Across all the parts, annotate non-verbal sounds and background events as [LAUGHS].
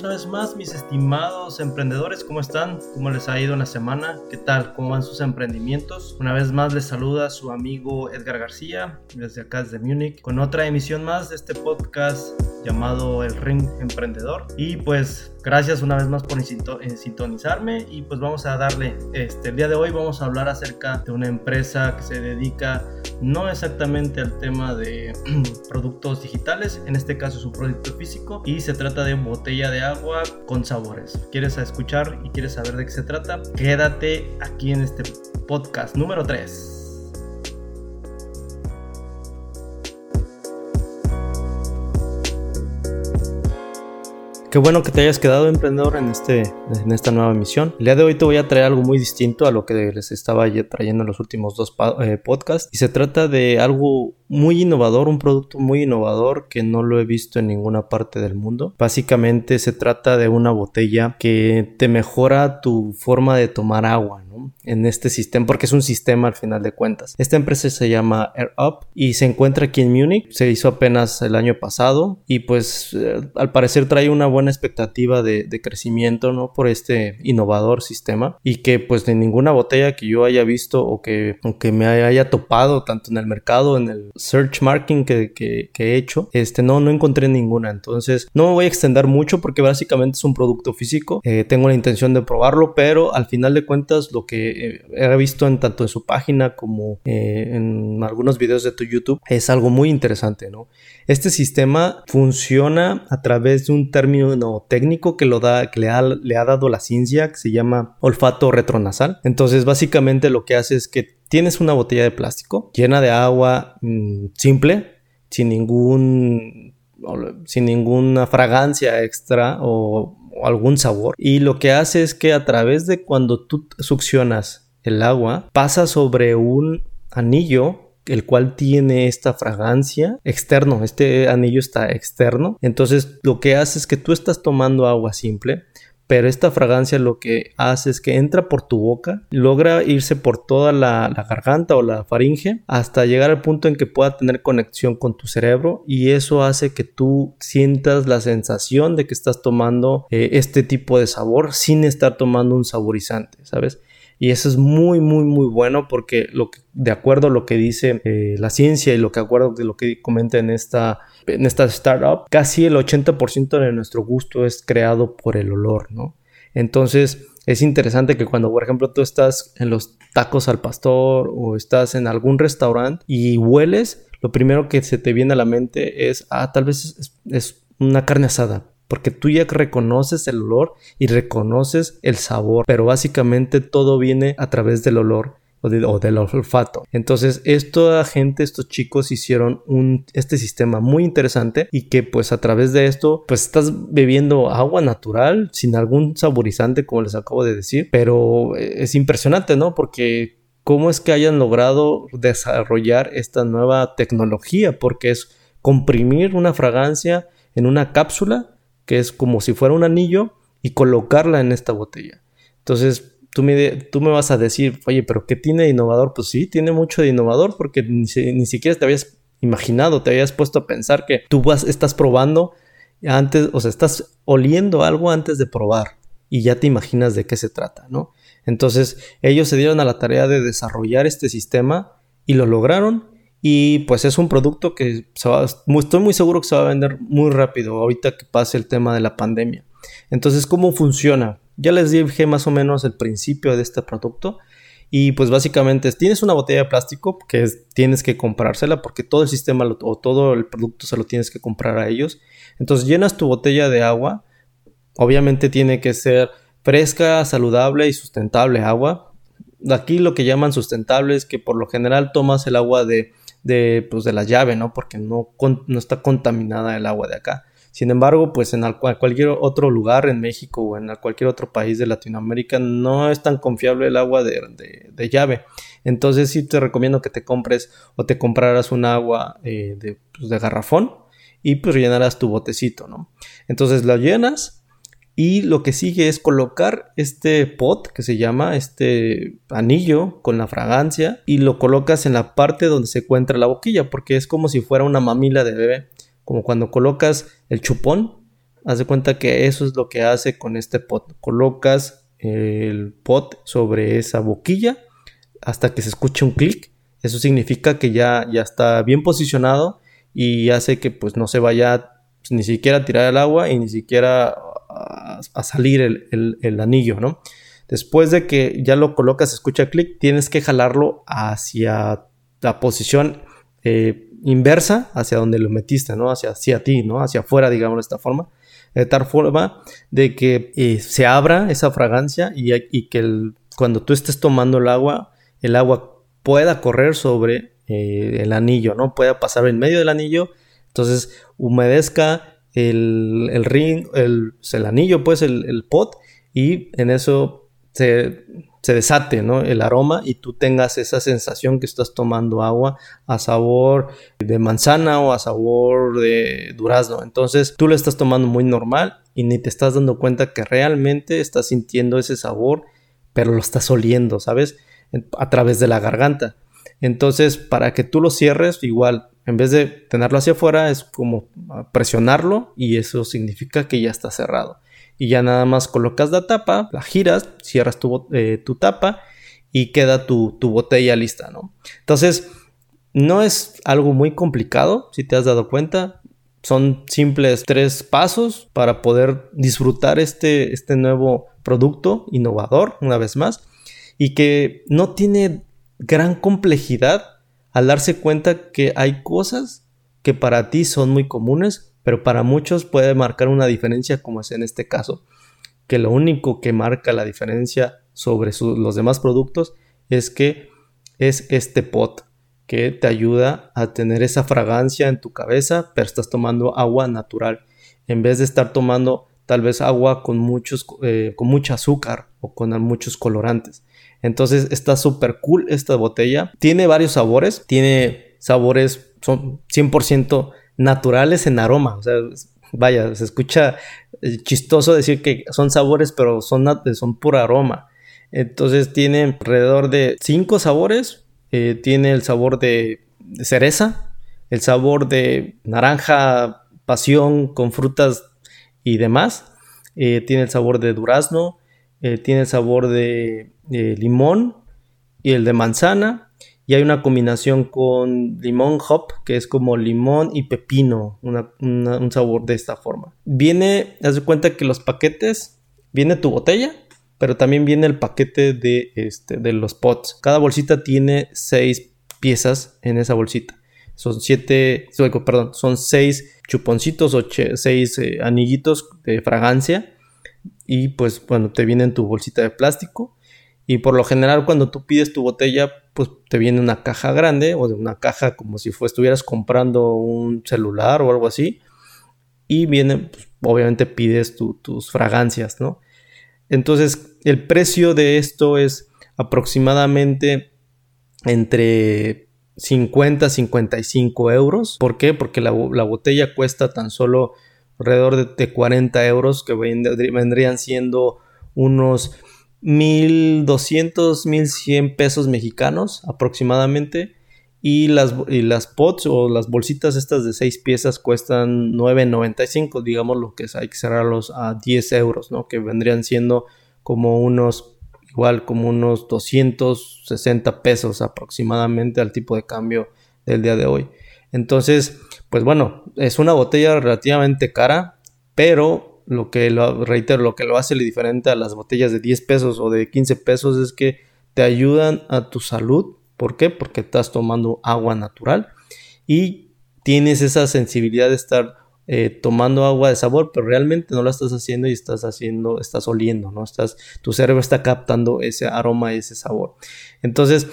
una vez más, mis estimados emprendedores. ¿Cómo están? ¿Cómo les ha ido la semana? ¿Qué tal? ¿Cómo van sus emprendimientos? Una vez más les saluda su amigo Edgar García, desde acá desde Múnich, con otra emisión más de este podcast llamado El Ring Emprendedor. Y pues gracias una vez más por sintonizarme y pues vamos a darle, este, el día de hoy vamos a hablar acerca de una empresa que se dedica no exactamente al tema de [CLEARS THROAT] productos digitales, en este caso es un producto físico y se trata de botella de agua con sabores. ¿Quieres escuchar y quieres saber de qué se trata? Quédate aquí en este podcast número 3. Qué bueno que te hayas quedado emprendedor en, este, en esta nueva emisión. El día de hoy te voy a traer algo muy distinto a lo que les estaba trayendo en los últimos dos eh, podcasts. Y se trata de algo muy innovador, un producto muy innovador que no lo he visto en ninguna parte del mundo. Básicamente se trata de una botella que te mejora tu forma de tomar agua en este sistema, porque es un sistema al final de cuentas. Esta empresa se llama Air Up y se encuentra aquí en Múnich. Se hizo apenas el año pasado y pues eh, al parecer trae una buena expectativa de, crecimiento ¿no? por este innovador sistema y que pues de ninguna botella que yo haya visto o que, aunque me haya topado tanto en el mercado, en el search marking que, que, he hecho, este, no, no encontré ninguna. Entonces, no me voy a extender mucho porque básicamente es un producto físico. Eh, tengo la intención de probarlo, pero al final de cuentas, lo que eh, he visto en tanto en su página como eh, en algunos videos de tu YouTube es algo muy interesante, ¿no? Este sistema funciona a través de un término técnico que, lo da, que le, ha, le ha dado la ciencia, que se llama olfato retronasal. Entonces, básicamente lo que hace es que tienes una botella de plástico llena de agua mm, simple, sin ningún sin ninguna fragancia extra o, algún sabor. Y lo que hace es que a través de cuando tú succionas el agua, pasa sobre un anillo el cual tiene esta fragancia externo, este anillo está externo, entonces lo que hace es que tú estás tomando agua simple, pero esta fragancia lo que hace es que entra por tu boca, logra irse por toda la, garganta o la faringe hasta llegar al punto en que pueda tener conexión con tu cerebro y eso hace que tú sientas la sensación de que estás tomando eh, este tipo de sabor sin estar tomando un saborizante, ¿sabes? Y eso es muy, muy, muy bueno porque de acuerdo a lo que dice eh, la ciencia y lo que acuerdo de lo que comenta en esta, en esta startup, casi el 80% de nuestro gusto es creado por el olor, ¿no? Entonces, es interesante que cuando, por ejemplo, tú estás en los tacos al pastor o estás en algún restaurante y hueles, lo primero que se te viene a la mente es, ah, tal vez es una carne asada porque tú ya reconoces el olor y reconoces el sabor, pero básicamente todo viene a través del olor o, del olfato. Entonces, esta gente, estos chicos hicieron este sistema muy interesante y que pues a través de esto, pues estás bebiendo agua natural sin algún saborizante, como les acabo de decir, pero es impresionante, ¿no? Porque cómo es que hayan logrado desarrollar esta nueva tecnología, porque es comprimir una fragancia en una cápsula que es como si fuera un anillo, y colocarla en esta botella. Entonces, tú me, tú me vas a decir, oye, pero ¿qué tiene de innovador? Pues sí, tiene mucho de innovador porque ni, siquiera te habías imaginado, te habías puesto a pensar que tú vas, estás probando antes, o sea, estás oliendo algo antes de probar y ya te imaginas de qué se trata, ¿no? Entonces, ellos se dieron a la tarea de desarrollar este sistema y lo lograron y pues es un producto que estoy muy seguro que se va a vender muy rápido ahorita que pase el tema de la pandemia. Entonces, ¿cómo funciona? Ya les dije más o menos el principio de este producto. Y pues básicamente tienes una botella de plástico que tienes que comprársela porque todo el sistema o todo el producto se lo tienes que comprar a ellos. Entonces llenas tu botella de agua. Obviamente tiene que ser fresca, saludable y sustentable agua. Aquí lo que llaman sustentable es que por lo general tomas el agua de de, pues, de la llave, ¿no? Porque no, no está contaminada el agua de acá. Sin embargo, pues en cualquier otro lugar en México o en cualquier otro país de Latinoamérica no es tan confiable el agua de, de, llave. Entonces sí te recomiendo que te compres o te compraras un agua eh, de, pues, de garrafón y pues rellenarás tu botecito, ¿no? Entonces la llenas y lo que sigue es colocar este pot que se llama este anillo con la fragancia y lo colocas en la parte donde se encuentra la boquilla porque es como si fuera una mamila de bebé. Como cuando colocas el chupón haz de cuenta que eso es lo que hace con este pot. Colocas el pot sobre esa boquilla hasta que se escuche un clic. Eso significa que ya, ya está bien posicionado y hace que pues no se vaya ni siquiera a tirar el agua y ni siquiera a, salir el, anillo, ¿no? Después de que ya lo colocas, escucha clic, tienes que jalarlo hacia la posición eh, inversa, hacia donde lo metiste, ¿no? Hacia, hacia ti, ¿no? Hacia afuera, digamos de esta forma. De tal forma de que eh, se abra esa fragancia y, que cuando tú estés tomando el agua, el agua pueda correr sobre eh, el anillo, ¿no? Pueda pasar en medio del anillo, entonces humedezca el, el ring, el, el, anillo, pues el, el, pot, y en eso se, se, desate ¿no? el aroma y tú tengas esa sensación que estás tomando agua a sabor de manzana o a sabor de durazno. Entonces tú lo estás tomando muy normal y ni te estás dando cuenta que realmente estás sintiendo ese sabor, pero lo estás oliendo, ¿sabes? A través de la garganta. Entonces, para que tú lo cierres, igual en vez de tenerlo hacia afuera, es como presionarlo y eso significa que ya está cerrado. Y ya nada más colocas la tapa, la giras, cierras tu, eh, tapa y queda tu, botella lista, ¿no? Entonces, no es algo muy complicado, si te has dado cuenta. Son simples tres pasos para poder disfrutar este, este nuevo producto innovador, una vez más, y que no tiene gran complejidad al darse cuenta que hay cosas que para ti son muy comunes, pero para muchos puede marcar una diferencia, como es en este caso, que lo único que marca la diferencia sobre los demás productos es que es este pot que te ayuda a tener esa fragancia en tu cabeza, pero estás tomando agua natural en vez de estar tomando tal vez agua con muchos eh, con mucho azúcar o con muchos colorantes. Entonces está súper cool esta botella. Tiene varios sabores. Tiene sabores, son 100% naturales en aroma. O sea, vaya, se escucha eh, chistoso decir que son sabores, pero son, son puro aroma. Entonces tiene alrededor de 5 sabores. Eh, tiene el sabor de, cereza, el sabor de naranja, pasión con frutas y demás. Eh, tiene el sabor de durazno, tiene el sabor de limón y el de manzana. Y hay una combinación con limón hop, que es como limón y pepino, un sabor de esta forma. Viene, haz de cuenta que los paquetes, viene tu botella, pero también viene el paquete de, este, de los pots. Cada bolsita tiene seis piezas en esa bolsita. Son siete, perdón, son seis chuponcitos o seis eh, anillitos de fragancia. Y pues bueno, te viene en tu bolsita de plástico y por lo general cuando tú pides tu botella, pues te viene una caja grande o de una caja como si estuvieras comprando un celular o algo así. Y viene, pues, obviamente pides tus fragancias, ¿no? Entonces el precio de esto es aproximadamente entre 50 a 55 euros. ¿Por qué? Porque la, botella cuesta tan solo alrededor de, 40 euros que vendrían siendo unos 1200, 1100 pesos mexicanos aproximadamente. Y las, las pots o las bolsitas estas de 6 piezas cuestan 9.95, digamos lo que es, hay que cerrarlos a 10 euros, ¿no? Que vendrían siendo como unos, igual como unos 260 pesos aproximadamente al tipo de cambio del día de hoy. Entonces, pues bueno, es una botella relativamente cara, pero lo que lo reitero, lo que lo hace diferente a las botellas de 10 pesos o de 15 pesos es que te ayudan a tu salud. ¿Por qué? Porque estás tomando agua natural y tienes esa sensibilidad de estar eh, tomando agua de sabor, pero realmente no la estás haciendo y estás haciendo, estás oliendo, ¿no? Estás, tu cerebro está captando ese aroma y ese sabor. Entonces,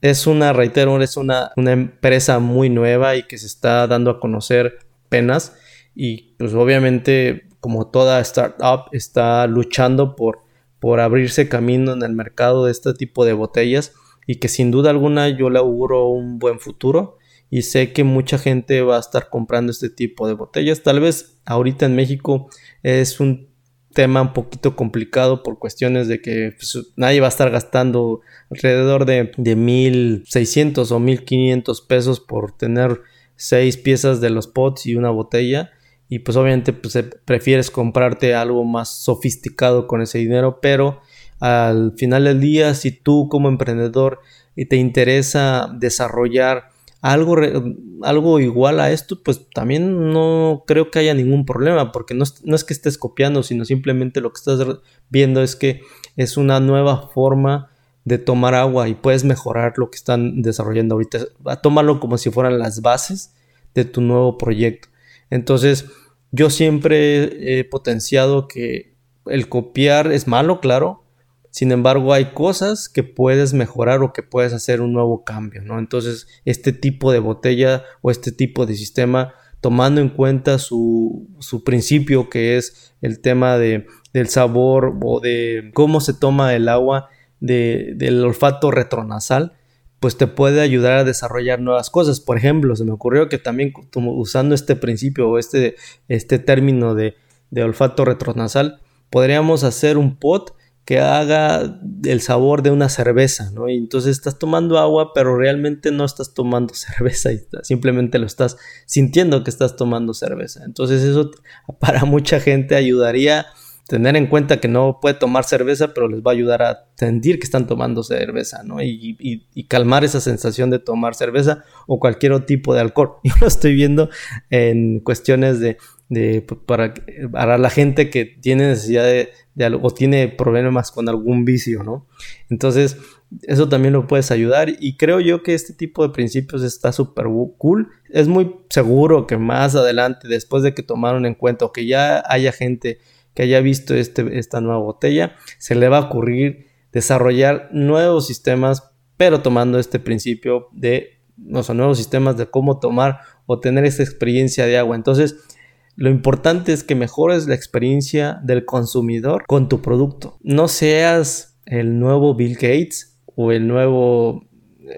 es una, reitero, es una, una empresa muy nueva y que se está dando a conocer apenas. Y pues obviamente como toda startup, está luchando por, por abrirse camino en el mercado de este tipo de botellas. Y que sin duda alguna yo le auguro un buen futuro. Y sé que mucha gente va a estar comprando este tipo de botellas. Tal vez ahorita en México es un tema un poquito complicado por cuestiones de que pues, nadie va a estar gastando alrededor de, de 1600 o 1500 pesos por tener seis piezas de los pots y una botella. Y pues obviamente pues, eh, prefieres comprarte algo más sofisticado con ese dinero, pero al final del día, si tú como emprendedor y te interesa desarrollar algo, algo igual a esto, pues también no creo que haya ningún problema, porque no es, no es que estés copiando, sino simplemente lo que estás viendo es que es una nueva forma de tomar agua y puedes mejorar lo que están desarrollando ahorita. Tómalo como si fueran las bases de tu nuevo proyecto. Entonces, yo siempre he potenciado que el copiar es malo, claro, sin embargo, hay cosas que puedes mejorar o que puedes hacer un nuevo cambio, ¿no? Entonces, este tipo de botella o este tipo de sistema, tomando en cuenta su, su principio que es el tema de, del sabor o de cómo se toma el agua de, del olfato retronasal, pues te puede ayudar a desarrollar nuevas cosas. Por ejemplo, se me ocurrió que también usando este principio o este, este término de, de olfato retronasal, podríamos hacer un pot que haga el sabor de una cerveza, ¿no? Y entonces estás tomando agua, pero realmente no estás tomando [LAUGHS] cerveza y simplemente lo estás sintiendo que estás tomando cerveza. Entonces eso [LAUGHS] para mucha gente ayudaría tener en cuenta que no puede tomar cerveza, pero les va a ayudar a sentir que están tomando cerveza, ¿no? Y, calmar esa sensación de tomar cerveza o cualquier otro tipo de alcohol. [LAUGHS] Yo lo estoy viendo en cuestiones de, de para, para la gente que tiene necesidad de, algo o tiene problemas con algún vicio, ¿no? Entonces, eso también lo puedes ayudar y creo yo que este tipo de principios está súper cool. Es muy seguro que más adelante, después de que tomaron en cuenta o que ya haya gente que haya visto este, esta nueva botella, se le va a ocurrir desarrollar nuevos sistemas, pero tomando este principio de, no son nuevos sistemas de cómo tomar o tener esta experiencia de agua. Entonces, lo importante es que mejores la experiencia del consumidor con tu producto. No seas el nuevo Bill Gates o el nuevo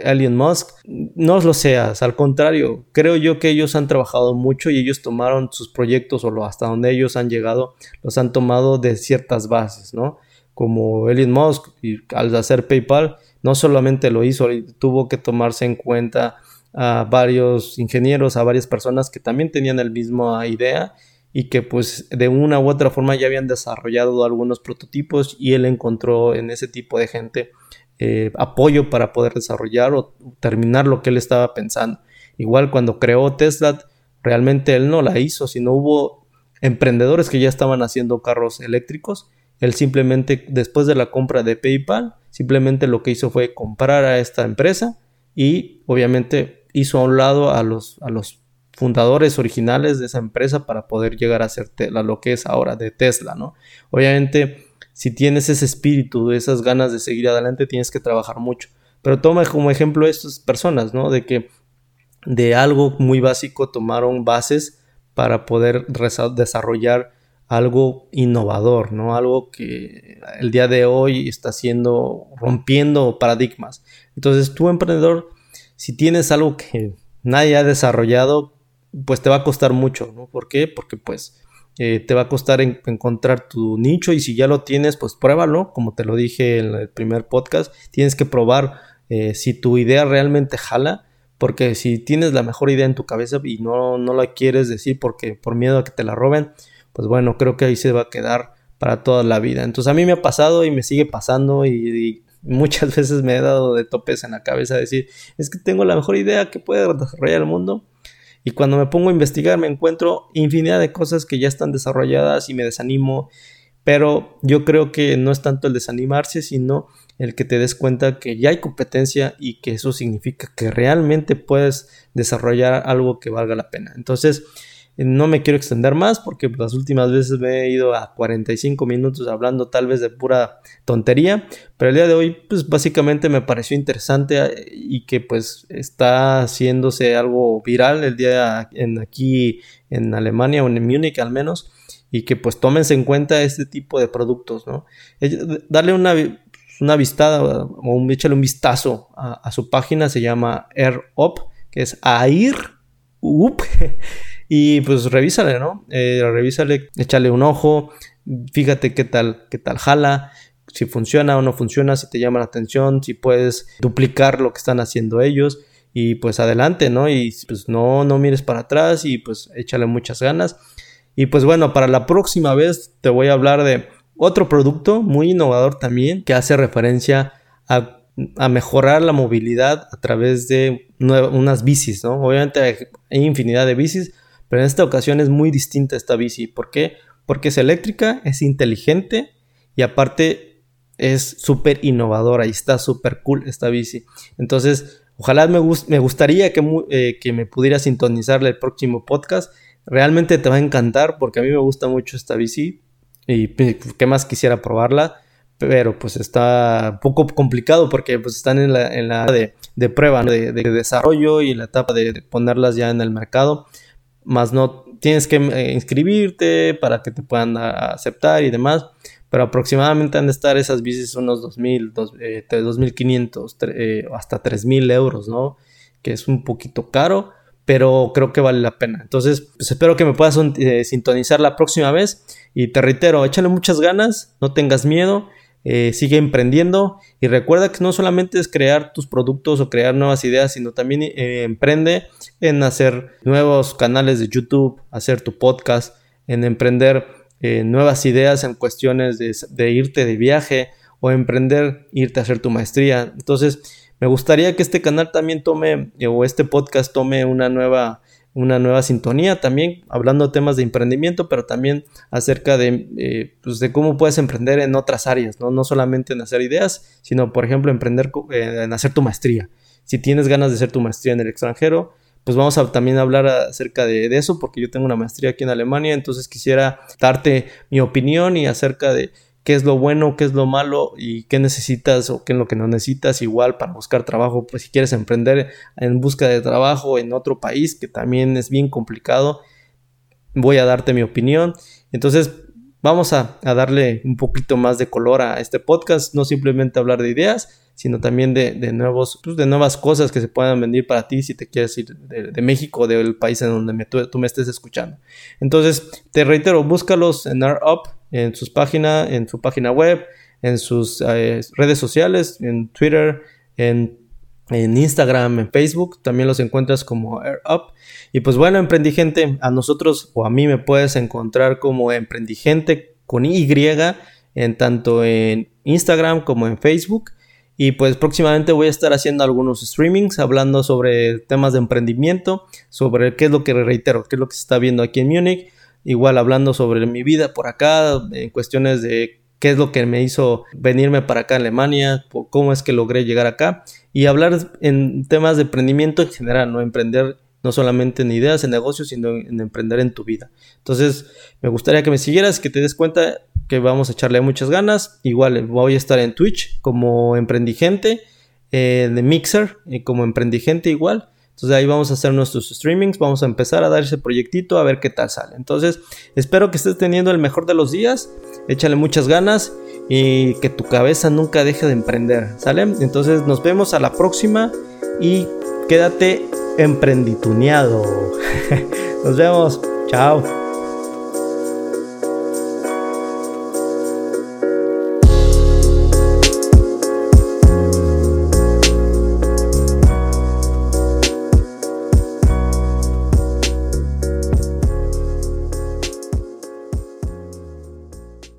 Elon Musk, no lo seas, al contrario, creo yo que ellos han trabajado mucho y ellos tomaron sus proyectos o hasta donde ellos han llegado, los han tomado de ciertas bases, ¿no? Como Elon Musk, y al hacer PayPal, no solamente lo hizo, tuvo que tomarse en cuenta a varios ingenieros, a varias personas que también tenían la misma idea y que pues de una u otra forma ya habían desarrollado algunos prototipos y él encontró en ese tipo de gente eh, apoyo para poder desarrollar o terminar lo que él estaba pensando. Igual cuando creó Tesla, realmente él no la hizo, sino hubo emprendedores que ya estaban haciendo carros eléctricos. Él simplemente, después de la compra de PayPal, simplemente lo que hizo fue comprar a esta empresa y obviamente hizo a un lado a los, a los fundadores originales de esa empresa para poder llegar a ser lo que es ahora de Tesla, ¿no? Obviamente si tienes ese espíritu, esas ganas de seguir adelante, tienes que trabajar mucho. Pero toma como ejemplo estas personas, ¿no? De que de algo muy básico tomaron bases para poder desarrollar algo innovador, ¿no? Algo que el día de hoy está haciendo, rompiendo paradigmas. Entonces, tú emprendedor, si tienes algo que nadie ha desarrollado, pues te va a costar mucho, ¿no? ¿Por qué? Porque pues eh, te va a costar encontrar tu nicho y si ya lo tienes, pues pruébalo, como te lo dije en el primer podcast, tienes que probar eh, si tu idea realmente jala, porque si tienes la mejor idea en tu cabeza y no, no la quieres decir porque por miedo a que te la roben, pues bueno, creo que ahí se va a quedar para toda la vida. Entonces a mí me ha pasado y me sigue pasando y, muchas [LAUGHS] veces me he dado de topes en la cabeza decir, es que tengo la mejor idea que puede desarrollar el mundo y cuando me pongo a investigar me encuentro infinidad de cosas que ya están desarrolladas y me desanimo. Pero yo creo que no es tanto el desanimarse, sino el que te des cuenta que ya hay competencia y que eso significa que realmente puedes desarrollar algo que valga la pena. Entonces, no me quiero extender más porque las últimas veces me he ido a 45 minutos hablando tal vez de pura tontería, pero el día de hoy pues básicamente me pareció interesante eh, y que pues está haciéndose algo viral el día en aquí en Alemania o en Múnich al menos y que pues tómense en cuenta este tipo de productos, ¿no? Darle una, una vistada o un, échale un vistazo a, su página, se llama AirUp, que es AIR UP [LAUGHS] y pues revísale, ¿no? Eh, revísale, échale un ojo, fíjate qué tal, qué tal jala, si funciona o no funciona, si te llama la atención, si puedes duplicar lo que están haciendo ellos y pues adelante, ¿no? Y pues no, no mires para atrás y pues échale muchas ganas. Y pues bueno, para la próxima vez te voy a hablar de otro producto muy innovador también que hace referencia a, mejorar la movilidad a través de unas bicis, ¿no? Obviamente hay infinidad de bicis, pero en esta ocasión es muy distinta esta bici. ¿Por qué? Porque es eléctrica, es inteligente y aparte es súper innovadora y está súper cool esta bici. Entonces, ojalá me, gustaría que, eh, que me pudiera sintonizar el próximo podcast. Realmente te va a encantar porque a mí me gusta mucho esta bici y qué más quisiera probarla. Pero pues está un poco complicado porque pues están en la, en la de, prueba, de, desarrollo y la etapa de ponerlas ya en el mercado más no tienes que eh, inscribirte para que te puedan aceptar y demás. Pero aproximadamente han de estar esas bicis unos 2.000, 2.500, eh, hasta 3.000 euros, ¿no? Que es un poquito caro, pero creo que vale la pena. Entonces, pues espero que me puedas eh, sintonizar la próxima vez. Y te reitero, échale muchas ganas, no tengas miedo eh, sigue emprendiendo y recuerda que no solamente es crear tus productos o crear nuevas ideas, sino también eh, emprende en hacer nuevos canales de YouTube, hacer tu podcast, en emprender eh, nuevas ideas en cuestiones de, de, irte de viaje o emprender irte a hacer tu maestría. Entonces, me gustaría que este canal también tome o este podcast tome una nueva una nueva sintonía también hablando de temas de emprendimiento, pero también acerca de, eh, pues de cómo puedes emprender en otras áreas, ¿no? no solamente en hacer ideas, sino por ejemplo emprender eh, en hacer tu maestría. Si tienes ganas de hacer tu maestría en el extranjero, pues vamos a también hablar acerca de, de eso, porque yo tengo una maestría aquí en Alemania, entonces quisiera darte mi opinión y acerca de qué es lo bueno, qué es lo malo y qué necesitas o qué es lo que no necesitas igual para buscar trabajo, pues si quieres emprender en busca de trabajo en otro país, que también es bien complicado, voy a darte mi opinión. Entonces, vamos a, darle un poquito más de color a este podcast, no simplemente hablar de ideas, sino también de, nuevos, pues, de nuevas cosas que se puedan venir para ti si te quieres ir de, México, del país en donde tú, me estés escuchando. Entonces, te reitero, búscalos en AirUp, en sus páginas, en su página web, en sus eh, redes sociales, en Twitter, en, Instagram, en Facebook, también los encuentras como AirUp. Y pues bueno, Emprendigente, a nosotros o a mí me puedes encontrar como Emprendigente con Y, en tanto en Instagram como en Facebook. Y pues próximamente voy a estar haciendo algunos streamings hablando sobre temas de emprendimiento, sobre qué es lo que reitero, qué es lo que se está viendo aquí en Múnich. Igual hablando sobre mi vida por acá, en cuestiones de qué es lo que me hizo venirme para acá a Alemania, cómo es que logré llegar acá y hablar en temas de emprendimiento en general, no emprender no solamente en ideas, en negocios, sino en emprender en tu vida. Entonces, me gustaría que me siguieras, que te des cuenta que vamos a echarle muchas ganas. Igual voy a estar en Twitch como emprendigente, eh, de Mixer eh, como emprendigente igual. Entonces ahí vamos a hacer nuestros streamings, vamos a empezar a dar ese proyectito a ver qué tal sale. Entonces espero que estés teniendo el mejor de los días, échale muchas ganas y que tu cabeza nunca deje de emprender, ¿sale? Entonces nos vemos a la próxima y quédate emprendituneado. [LAUGHS] nos vemos, chao.